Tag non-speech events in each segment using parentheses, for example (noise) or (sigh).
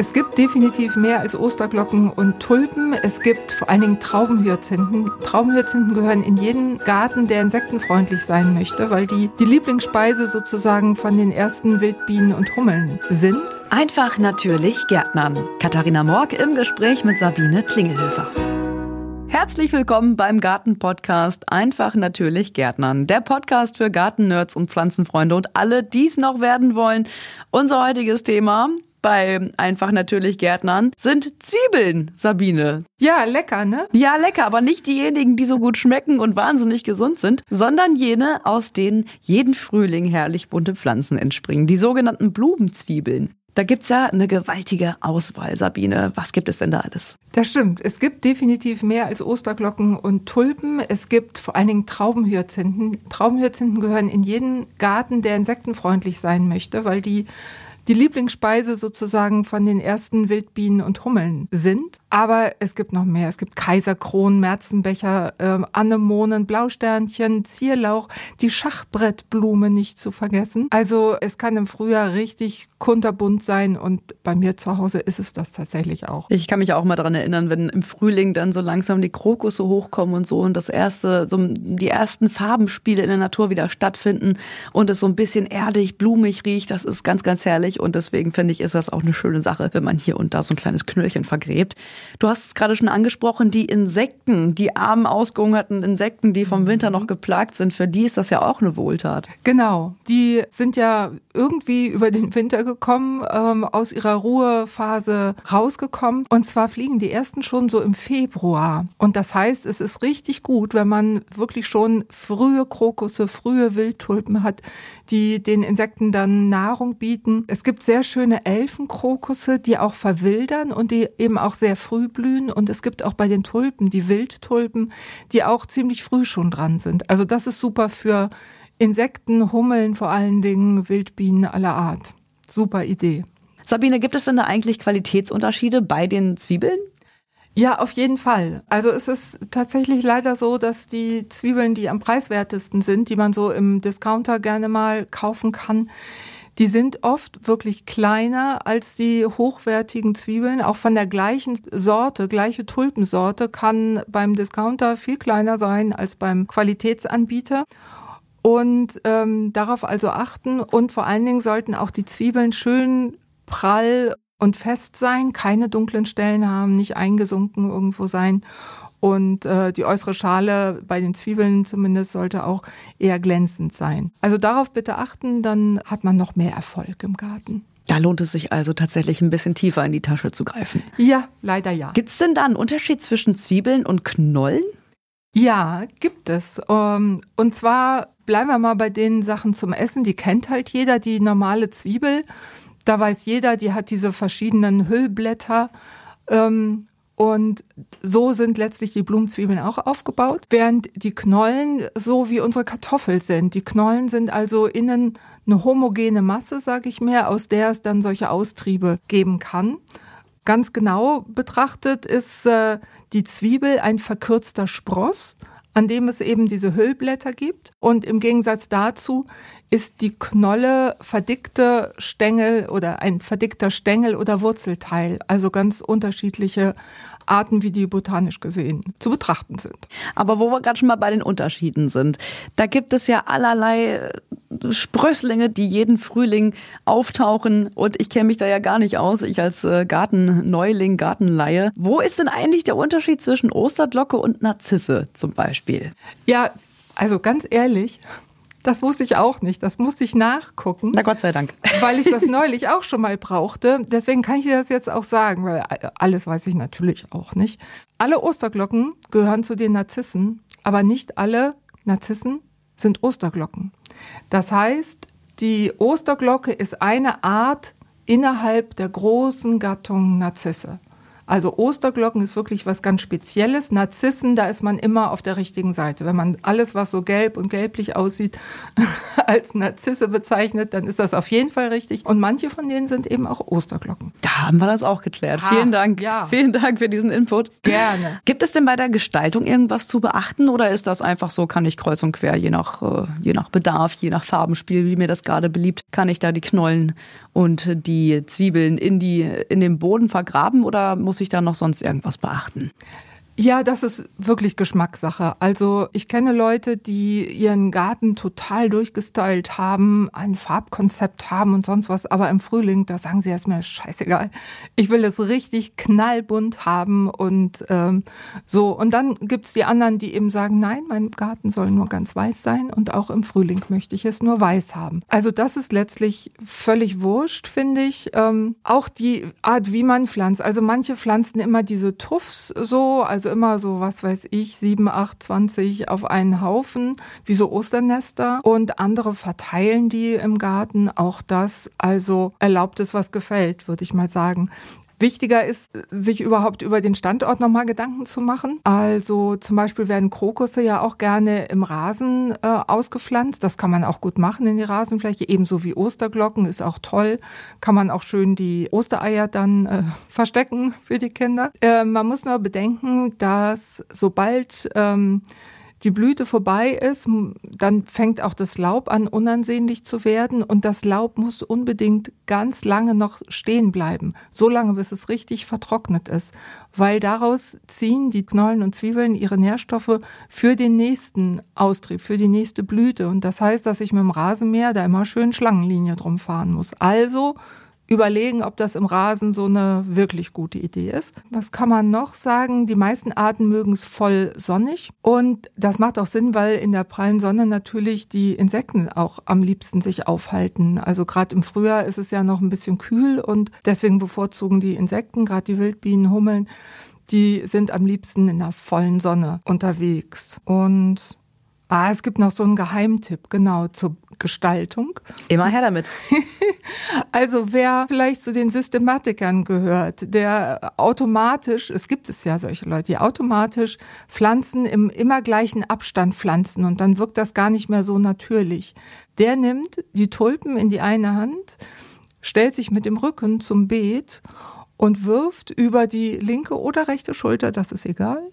Es gibt definitiv mehr als Osterglocken und Tulpen. Es gibt vor allen Dingen Traubenhyazinthen. Traubenhyazinthen gehören in jeden Garten, der insektenfreundlich sein möchte, weil die die Lieblingsspeise sozusagen von den ersten Wildbienen und Hummeln sind. Einfach natürlich Gärtnern. Katharina Morg im Gespräch mit Sabine Klingelhöfer. Herzlich willkommen beim Garten-Podcast Einfach natürlich Gärtnern. Der Podcast für Gartennerds und Pflanzenfreunde und alle, die es noch werden wollen. Unser heutiges Thema bei einfach natürlich Gärtnern sind Zwiebeln, Sabine. Ja, lecker, ne? Ja, lecker, aber nicht diejenigen, die so gut schmecken und wahnsinnig gesund sind, sondern jene, aus denen jeden Frühling herrlich bunte Pflanzen entspringen, die sogenannten Blumenzwiebeln. Da gibt's ja eine gewaltige Auswahl, Sabine. Was gibt es denn da alles? Das stimmt. Es gibt definitiv mehr als Osterglocken und Tulpen. Es gibt vor allen Dingen Traubenhyazinthen. Traubenhyazinthen gehören in jeden Garten, der insektenfreundlich sein möchte, weil die die Lieblingsspeise sozusagen von den ersten Wildbienen und Hummeln sind. Aber es gibt noch mehr. Es gibt Kaiserkronen, Märzenbecher, äh, Anemonen, Blausternchen, Zierlauch, die Schachbrettblume nicht zu vergessen. Also es kann im Frühjahr richtig kunterbunt sein und bei mir zu Hause ist es das tatsächlich auch. Ich kann mich auch mal daran erinnern, wenn im Frühling dann so langsam die Krokusse hochkommen und so und das erste, so die ersten Farbenspiele in der Natur wieder stattfinden und es so ein bisschen erdig, blumig riecht. Das ist ganz, ganz herrlich und deswegen finde ich, ist das auch eine schöne Sache, wenn man hier und da so ein kleines Knöllchen vergräbt. Du hast es gerade schon angesprochen, die Insekten, die armen, ausgehungerten Insekten, die vom Winter noch geplagt sind, für die ist das ja auch eine Wohltat. Genau, die sind ja irgendwie über den Winter gekommen, ähm, aus ihrer Ruhephase rausgekommen. Und zwar fliegen die ersten schon so im Februar. Und das heißt, es ist richtig gut, wenn man wirklich schon frühe Krokusse, frühe Wildtulpen hat, die den Insekten dann Nahrung bieten. Es gibt sehr schöne Elfenkrokusse, die auch verwildern und die eben auch sehr früh blühen. Und es gibt auch bei den Tulpen die Wildtulpen, die auch ziemlich früh schon dran sind. Also das ist super für Insekten, Hummeln vor allen Dingen, Wildbienen aller Art. Super Idee. Sabine, gibt es denn da eigentlich Qualitätsunterschiede bei den Zwiebeln? Ja, auf jeden Fall. Also es ist tatsächlich leider so, dass die Zwiebeln, die am preiswertesten sind, die man so im Discounter gerne mal kaufen kann, die sind oft wirklich kleiner als die hochwertigen Zwiebeln. Auch von der gleichen Sorte, gleiche Tulpensorte kann beim Discounter viel kleiner sein als beim Qualitätsanbieter. Und ähm, darauf also achten und vor allen Dingen sollten auch die Zwiebeln schön prall und fest sein, keine dunklen Stellen haben, nicht eingesunken irgendwo sein. Und äh, die äußere Schale bei den Zwiebeln zumindest sollte auch eher glänzend sein. Also darauf bitte achten, dann hat man noch mehr Erfolg im Garten. Da lohnt es sich also tatsächlich ein bisschen tiefer in die Tasche zu greifen. Ja, leider ja. Gibt es denn da einen Unterschied zwischen Zwiebeln und Knollen? Ja, gibt es. Ähm, und zwar bleiben wir mal bei den Sachen zum Essen. Die kennt halt jeder, die normale Zwiebel. Da weiß jeder, die hat diese verschiedenen Hüllblätter. Ähm, und so sind letztlich die Blumenzwiebeln auch aufgebaut, während die Knollen so wie unsere Kartoffel sind. Die Knollen sind also innen eine homogene Masse, sage ich mehr, aus der es dann solche Austriebe geben kann. Ganz genau betrachtet ist äh, die Zwiebel ein verkürzter Spross, an dem es eben diese Hüllblätter gibt. Und im Gegensatz dazu ist die Knolle verdickte Stängel oder ein verdickter Stängel oder Wurzelteil, also ganz unterschiedliche Arten, wie die botanisch gesehen zu betrachten sind. Aber wo wir gerade schon mal bei den Unterschieden sind, da gibt es ja allerlei äh, Sprösslinge, die jeden Frühling auftauchen und ich kenne mich da ja gar nicht aus, ich als äh, Gartenneuling, Gartenleihe. Wo ist denn eigentlich der Unterschied zwischen Osterglocke und Narzisse zum Beispiel? Ja, also ganz ehrlich, das wusste ich auch nicht. Das musste ich nachgucken. Na Gott sei Dank. (laughs) Weil ich das neulich auch schon mal brauchte. Deswegen kann ich dir das jetzt auch sagen, weil alles weiß ich natürlich auch nicht. Alle Osterglocken gehören zu den Narzissen, aber nicht alle Narzissen sind Osterglocken. Das heißt, die Osterglocke ist eine Art innerhalb der großen Gattung Narzisse. Also Osterglocken ist wirklich was ganz Spezielles. Narzissen, da ist man immer auf der richtigen Seite. Wenn man alles, was so gelb und gelblich aussieht, (laughs) als Narzisse bezeichnet, dann ist das auf jeden Fall richtig. Und manche von denen sind eben auch Osterglocken. Da haben wir das auch geklärt. Ha, Vielen Dank. Ja. Vielen Dank für diesen Input. Gerne. Gibt es denn bei der Gestaltung irgendwas zu beachten oder ist das einfach so, kann ich kreuz und quer, je nach, äh, je nach Bedarf, je nach Farbenspiel, wie mir das gerade beliebt, kann ich da die Knollen und die Zwiebeln in, die, in den Boden vergraben oder muss ich da noch sonst irgendwas beachten? Ja, das ist wirklich Geschmackssache. Also ich kenne Leute, die ihren Garten total durchgestylt haben, ein Farbkonzept haben und sonst was, aber im Frühling, da sagen sie erstmal, scheißegal, ich will es richtig knallbunt haben und ähm, so. Und dann gibt's die anderen, die eben sagen, nein, mein Garten soll nur ganz weiß sein und auch im Frühling möchte ich es nur weiß haben. Also das ist letztlich völlig wurscht, finde ich. Ähm, auch die Art, wie man pflanzt. Also manche pflanzen immer diese Tuffs so, also immer so, was weiß ich, sieben, acht, zwanzig auf einen Haufen, wie so Osternester. Und andere verteilen die im Garten. Auch das, also erlaubt es, was gefällt, würde ich mal sagen. Wichtiger ist, sich überhaupt über den Standort nochmal Gedanken zu machen. Also zum Beispiel werden Krokusse ja auch gerne im Rasen äh, ausgepflanzt. Das kann man auch gut machen in die Rasenfläche, ebenso wie Osterglocken ist auch toll. Kann man auch schön die Ostereier dann äh, (laughs) verstecken für die Kinder. Äh, man muss nur bedenken, dass sobald ähm, die Blüte vorbei ist, dann fängt auch das Laub an, unansehnlich zu werden. Und das Laub muss unbedingt ganz lange noch stehen bleiben. So lange, bis es richtig vertrocknet ist. Weil daraus ziehen die Knollen und Zwiebeln ihre Nährstoffe für den nächsten Austrieb, für die nächste Blüte. Und das heißt, dass ich mit dem Rasenmäher da immer schön Schlangenlinie drum fahren muss. Also überlegen, ob das im Rasen so eine wirklich gute Idee ist. Was kann man noch sagen? Die meisten Arten mögen es voll sonnig und das macht auch Sinn, weil in der prallen Sonne natürlich die Insekten auch am liebsten sich aufhalten. Also gerade im Frühjahr ist es ja noch ein bisschen kühl und deswegen bevorzugen die Insekten, gerade die Wildbienen, Hummeln, die sind am liebsten in der vollen Sonne unterwegs. Und Ah, es gibt noch so einen Geheimtipp, genau, zur Gestaltung. Immer her damit. (laughs) also wer vielleicht zu den Systematikern gehört, der automatisch, es gibt es ja solche Leute, die automatisch Pflanzen im immer gleichen Abstand pflanzen und dann wirkt das gar nicht mehr so natürlich. Der nimmt die Tulpen in die eine Hand, stellt sich mit dem Rücken zum Beet und wirft über die linke oder rechte Schulter, das ist egal,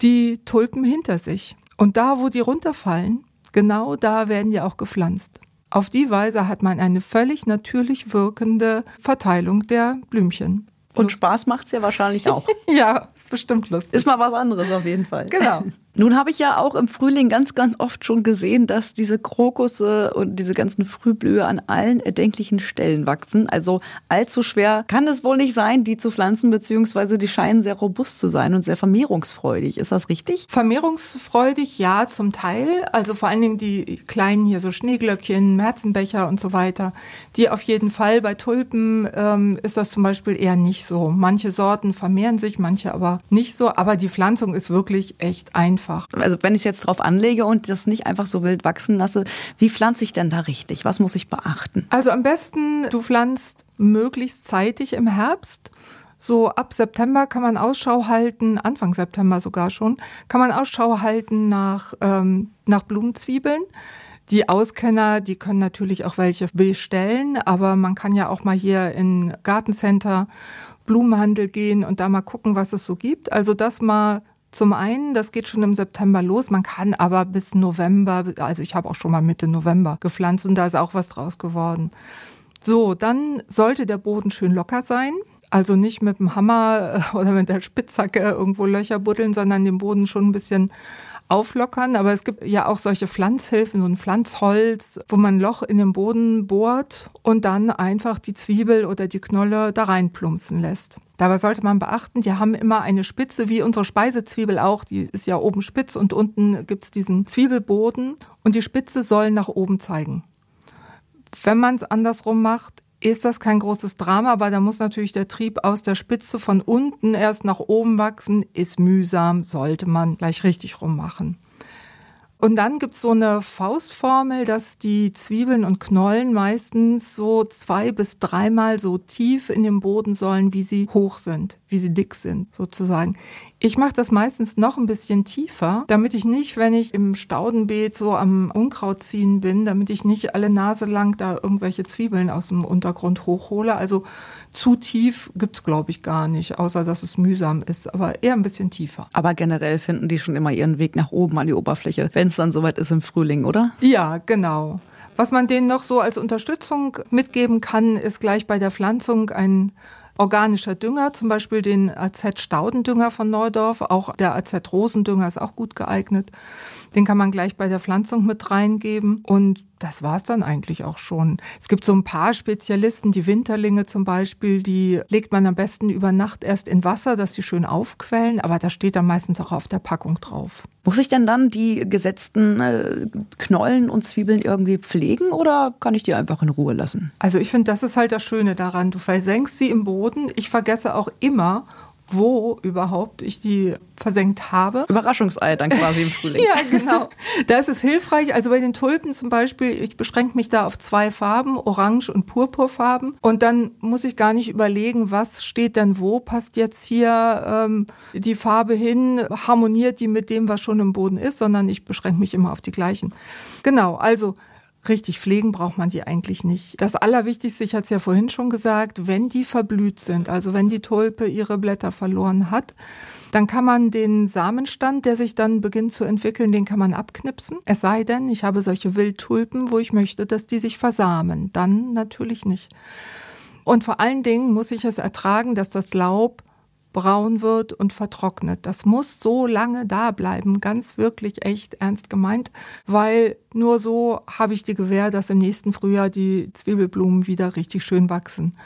die Tulpen hinter sich. Und da, wo die runterfallen, genau da werden die auch gepflanzt. Auf die Weise hat man eine völlig natürlich wirkende Verteilung der Blümchen. Und Spaß macht's ja wahrscheinlich auch. (laughs) ja, ist bestimmt lustig. Ist mal was anderes auf jeden Fall. Genau. (laughs) Nun habe ich ja auch im Frühling ganz, ganz oft schon gesehen, dass diese Krokusse und diese ganzen Frühblühe an allen erdenklichen Stellen wachsen. Also allzu schwer kann es wohl nicht sein, die zu pflanzen, beziehungsweise die scheinen sehr robust zu sein und sehr vermehrungsfreudig. Ist das richtig? Vermehrungsfreudig, ja, zum Teil. Also vor allen Dingen die kleinen hier so Schneeglöckchen, Märzenbecher und so weiter. Die auf jeden Fall. Bei Tulpen ähm, ist das zum Beispiel eher nicht so. Manche Sorten vermehren sich, manche aber nicht so. Aber die Pflanzung ist wirklich echt einfach einfach. Also wenn ich es jetzt drauf anlege und das nicht einfach so wild wachsen lasse, wie pflanze ich denn da richtig? Was muss ich beachten? Also am besten, du pflanzt möglichst zeitig im Herbst. So ab September kann man Ausschau halten, Anfang September sogar schon, kann man Ausschau halten nach, ähm, nach Blumenzwiebeln. Die Auskenner, die können natürlich auch welche bestellen, aber man kann ja auch mal hier in Gartencenter, Blumenhandel gehen und da mal gucken, was es so gibt. Also das mal zum einen, das geht schon im September los, man kann aber bis November, also ich habe auch schon mal Mitte November gepflanzt und da ist auch was draus geworden. So, dann sollte der Boden schön locker sein. Also nicht mit dem Hammer äh, oder mit der Spitzhacke irgendwo Löcher buddeln, sondern den Boden schon ein bisschen auflockern. Aber es gibt ja auch solche Pflanzhilfen, so ein Pflanzholz, wo man ein Loch in den Boden bohrt und dann einfach die Zwiebel oder die Knolle da reinplumpsen lässt. Dabei sollte man beachten, die haben immer eine Spitze, wie unsere Speisezwiebel auch. Die ist ja oben spitz und unten gibt's diesen Zwiebelboden und die Spitze soll nach oben zeigen. Wenn man es andersrum macht, ist das kein großes Drama, aber da muss natürlich der Trieb aus der Spitze von unten erst nach oben wachsen, ist mühsam, sollte man gleich richtig rummachen. Und dann gibt's so eine Faustformel, dass die Zwiebeln und Knollen meistens so zwei bis dreimal so tief in den Boden sollen, wie sie hoch sind, wie sie dick sind, sozusagen. Ich mache das meistens noch ein bisschen tiefer, damit ich nicht, wenn ich im Staudenbeet so am Unkraut ziehen bin, damit ich nicht alle Nase lang da irgendwelche Zwiebeln aus dem Untergrund hochhole. Also zu tief gibt's glaube ich, gar nicht, außer dass es mühsam ist, aber eher ein bisschen tiefer. Aber generell finden die schon immer ihren Weg nach oben an die Oberfläche, wenn es dann soweit ist im Frühling, oder? Ja, genau. Was man denen noch so als Unterstützung mitgeben kann, ist gleich bei der Pflanzung ein organischer Dünger, zum Beispiel den AZ-Staudendünger von Neudorf. Auch der AZ-Rosendünger ist auch gut geeignet. Den kann man gleich bei der Pflanzung mit reingeben. Und das war's dann eigentlich auch schon. Es gibt so ein paar Spezialisten, die Winterlinge zum Beispiel, die legt man am besten über Nacht erst in Wasser, dass sie schön aufquellen, aber da steht dann meistens auch auf der Packung drauf. Muss ich denn dann die gesetzten äh, Knollen und Zwiebeln irgendwie pflegen oder kann ich die einfach in Ruhe lassen? Also ich finde, das ist halt das Schöne daran. Du versenkst sie im Boden. Ich vergesse auch immer, wo überhaupt ich die versenkt habe. Überraschungsei dann quasi im Frühling. (laughs) ja, genau. Da ist es hilfreich. Also bei den Tulpen zum Beispiel, ich beschränke mich da auf zwei Farben, Orange und Purpurfarben. Und dann muss ich gar nicht überlegen, was steht denn wo, passt jetzt hier ähm, die Farbe hin, harmoniert die mit dem, was schon im Boden ist, sondern ich beschränke mich immer auf die gleichen. Genau, also Richtig, pflegen braucht man die eigentlich nicht. Das Allerwichtigste, ich hatte es ja vorhin schon gesagt, wenn die verblüht sind, also wenn die Tulpe ihre Blätter verloren hat, dann kann man den Samenstand, der sich dann beginnt zu entwickeln, den kann man abknipsen. Es sei denn, ich habe solche Wildtulpen, wo ich möchte, dass die sich versamen. Dann natürlich nicht. Und vor allen Dingen muss ich es ertragen, dass das Laub braun wird und vertrocknet. Das muss so lange da bleiben, ganz wirklich echt ernst gemeint, weil nur so habe ich die Gewähr, dass im nächsten Frühjahr die Zwiebelblumen wieder richtig schön wachsen.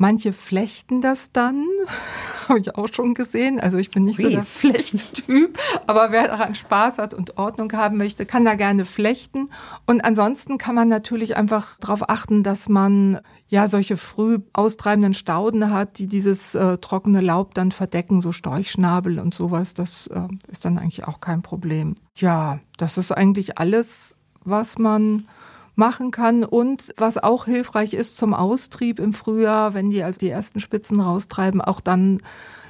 Manche flechten das dann, (laughs) habe ich auch schon gesehen. Also ich bin nicht Wie? so der Flechttyp, aber wer daran Spaß hat und Ordnung haben möchte, kann da gerne flechten. Und ansonsten kann man natürlich einfach darauf achten, dass man ja solche früh austreibenden Stauden hat, die dieses äh, trockene Laub dann verdecken, so Storchschnabel und sowas. Das äh, ist dann eigentlich auch kein Problem. Ja, das ist eigentlich alles, was man machen kann. Und was auch hilfreich ist zum Austrieb im Frühjahr, wenn die also die ersten Spitzen raustreiben, auch dann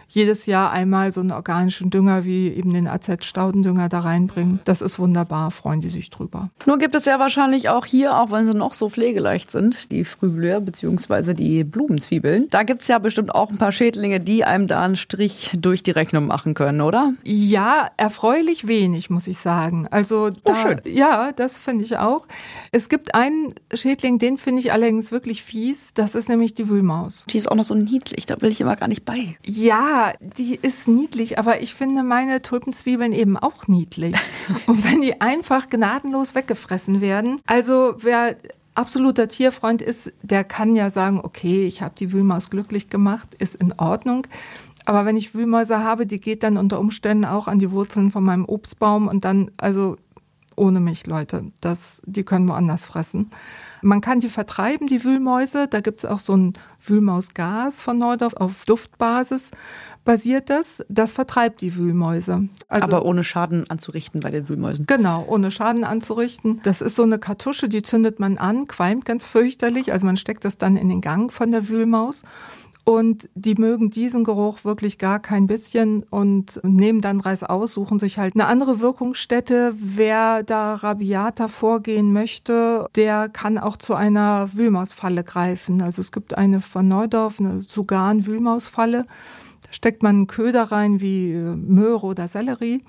jedes Jahr einmal so einen organischen Dünger wie eben den AZ-Staudendünger da reinbringen. Das ist wunderbar, freuen die sich drüber. Nur gibt es ja wahrscheinlich auch hier, auch wenn sie noch so pflegeleicht sind, die Frühblüher bzw. die Blumenzwiebeln. Da gibt es ja bestimmt auch ein paar Schädlinge, die einem da einen Strich durch die Rechnung machen können, oder? Ja, erfreulich wenig, muss ich sagen. Also oh, da, oh, schön. ja, das finde ich auch. Es gibt einen Schädling, den finde ich allerdings wirklich fies. Das ist nämlich die Wühlmaus. Die ist auch noch so niedlich, da will ich immer gar nicht bei. Ja, die ist niedlich, aber ich finde meine Tulpenzwiebeln eben auch niedlich. (laughs) Und wenn die einfach gnadenlos weggefressen werden, also wer absoluter Tierfreund ist, der kann ja sagen, okay, ich habe die Wühlmaus glücklich gemacht, ist in Ordnung. Aber wenn ich Wühlmäuse habe, die geht dann unter Umständen auch an die Wurzeln von meinem Obstbaum und dann, also ohne mich, Leute, das, die können woanders fressen. Man kann die vertreiben, die Wühlmäuse. Da gibt es auch so ein Wühlmausgas von Neudorf auf Duftbasis basiert das. Das vertreibt die Wühlmäuse. Also, Aber ohne Schaden anzurichten bei den Wühlmäusen. Genau, ohne Schaden anzurichten. Das ist so eine Kartusche, die zündet man an, qualmt ganz fürchterlich. Also man steckt das dann in den Gang von der Wühlmaus. Und die mögen diesen Geruch wirklich gar kein bisschen und nehmen dann Reis aus, suchen sich halt eine andere Wirkungsstätte. Wer da rabiater vorgehen möchte, der kann auch zu einer Wühlmausfalle greifen. Also es gibt eine von Neudorf, eine Sugan-Wühlmausfalle. Da steckt man einen Köder rein wie Möhre oder Sellerie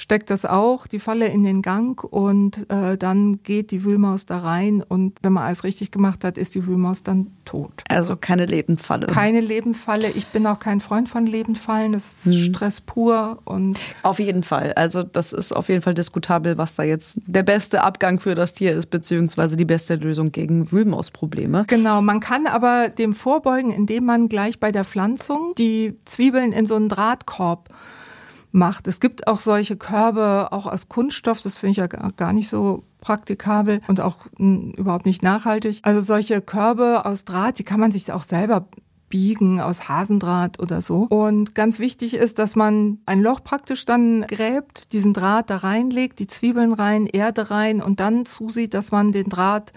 steckt das auch, die Falle in den Gang und äh, dann geht die Wühlmaus da rein und wenn man alles richtig gemacht hat, ist die Wühlmaus dann tot. Also keine Lebendfalle. Keine Lebendfalle. Ich bin auch kein Freund von Lebendfallen. Das ist hm. Stress pur und auf jeden Fall. Also das ist auf jeden Fall diskutabel, was da jetzt der beste Abgang für das Tier ist beziehungsweise die beste Lösung gegen Wühlmausprobleme. Genau. Man kann aber dem vorbeugen, indem man gleich bei der Pflanzung die Zwiebeln in so einen Drahtkorb macht. Es gibt auch solche Körbe, auch aus Kunststoff, das finde ich ja gar nicht so praktikabel und auch hm, überhaupt nicht nachhaltig. Also solche Körbe aus Draht, die kann man sich auch selber biegen aus Hasendraht oder so. Und ganz wichtig ist, dass man ein Loch praktisch dann gräbt, diesen Draht da reinlegt, die Zwiebeln rein, Erde rein und dann zusieht, dass man den Draht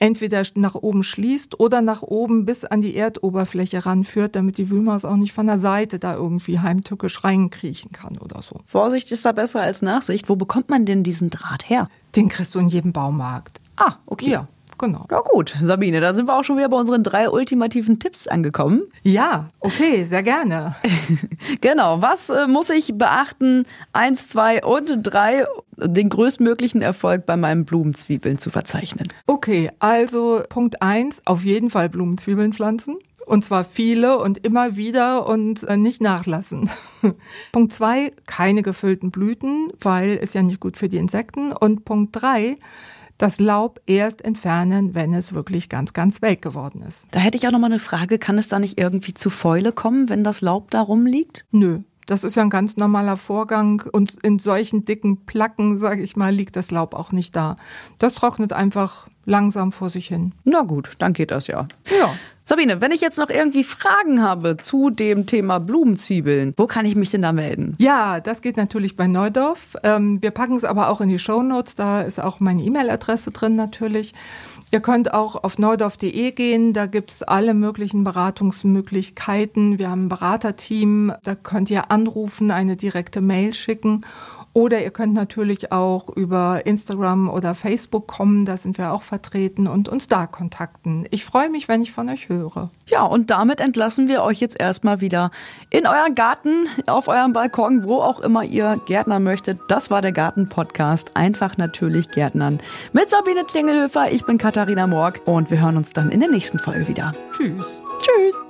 entweder nach oben schließt oder nach oben bis an die Erdoberfläche ranführt, damit die Wühlmaus auch nicht von der Seite da irgendwie heimtückisch reinkriechen kann oder so. Vorsicht ist da besser als Nachsicht. Wo bekommt man denn diesen Draht her? Den kriegst du in jedem Baumarkt. Ah, okay. Ja genau. Ja gut, Sabine, da sind wir auch schon wieder bei unseren drei ultimativen Tipps angekommen. Ja, okay, sehr gerne. (laughs) genau, was äh, muss ich beachten? Eins, zwei und drei, den größtmöglichen Erfolg bei meinen Blumenzwiebeln zu verzeichnen. Okay, also Punkt eins, auf jeden Fall Blumenzwiebeln pflanzen. Und zwar viele und immer wieder und äh, nicht nachlassen. (laughs) Punkt zwei, keine gefüllten Blüten, weil ist ja nicht gut für die Insekten. Und Punkt drei, das Laub erst entfernen, wenn es wirklich ganz, ganz welk geworden ist. Da hätte ich auch noch mal eine Frage. Kann es da nicht irgendwie zu Fäule kommen, wenn das Laub da rumliegt? Nö. Das ist ja ein ganz normaler Vorgang und in solchen dicken Placken, sage ich mal, liegt das Laub auch nicht da. Das trocknet einfach langsam vor sich hin. Na gut, dann geht das ja. Ja. Sabine, wenn ich jetzt noch irgendwie Fragen habe zu dem Thema Blumenzwiebeln, wo kann ich mich denn da melden? Ja, das geht natürlich bei Neudorf. Ähm, wir packen es aber auch in die Show Notes. Da ist auch meine E-Mail-Adresse drin natürlich. Ihr könnt auch auf neudorf.de gehen, da gibt's alle möglichen Beratungsmöglichkeiten. Wir haben ein Beraterteam, da könnt ihr anrufen, eine direkte Mail schicken oder ihr könnt natürlich auch über Instagram oder Facebook kommen, da sind wir auch vertreten und uns da kontakten. Ich freue mich, wenn ich von euch höre. Ja, und damit entlassen wir euch jetzt erstmal wieder in euren Garten, auf eurem Balkon, wo auch immer ihr Gärtner möchtet. Das war der Garten-Podcast. Einfach natürlich Gärtnern. Mit Sabine Klingelhöfer, ich bin Katharina Morg und wir hören uns dann in der nächsten Folge wieder. Tschüss. Tschüss.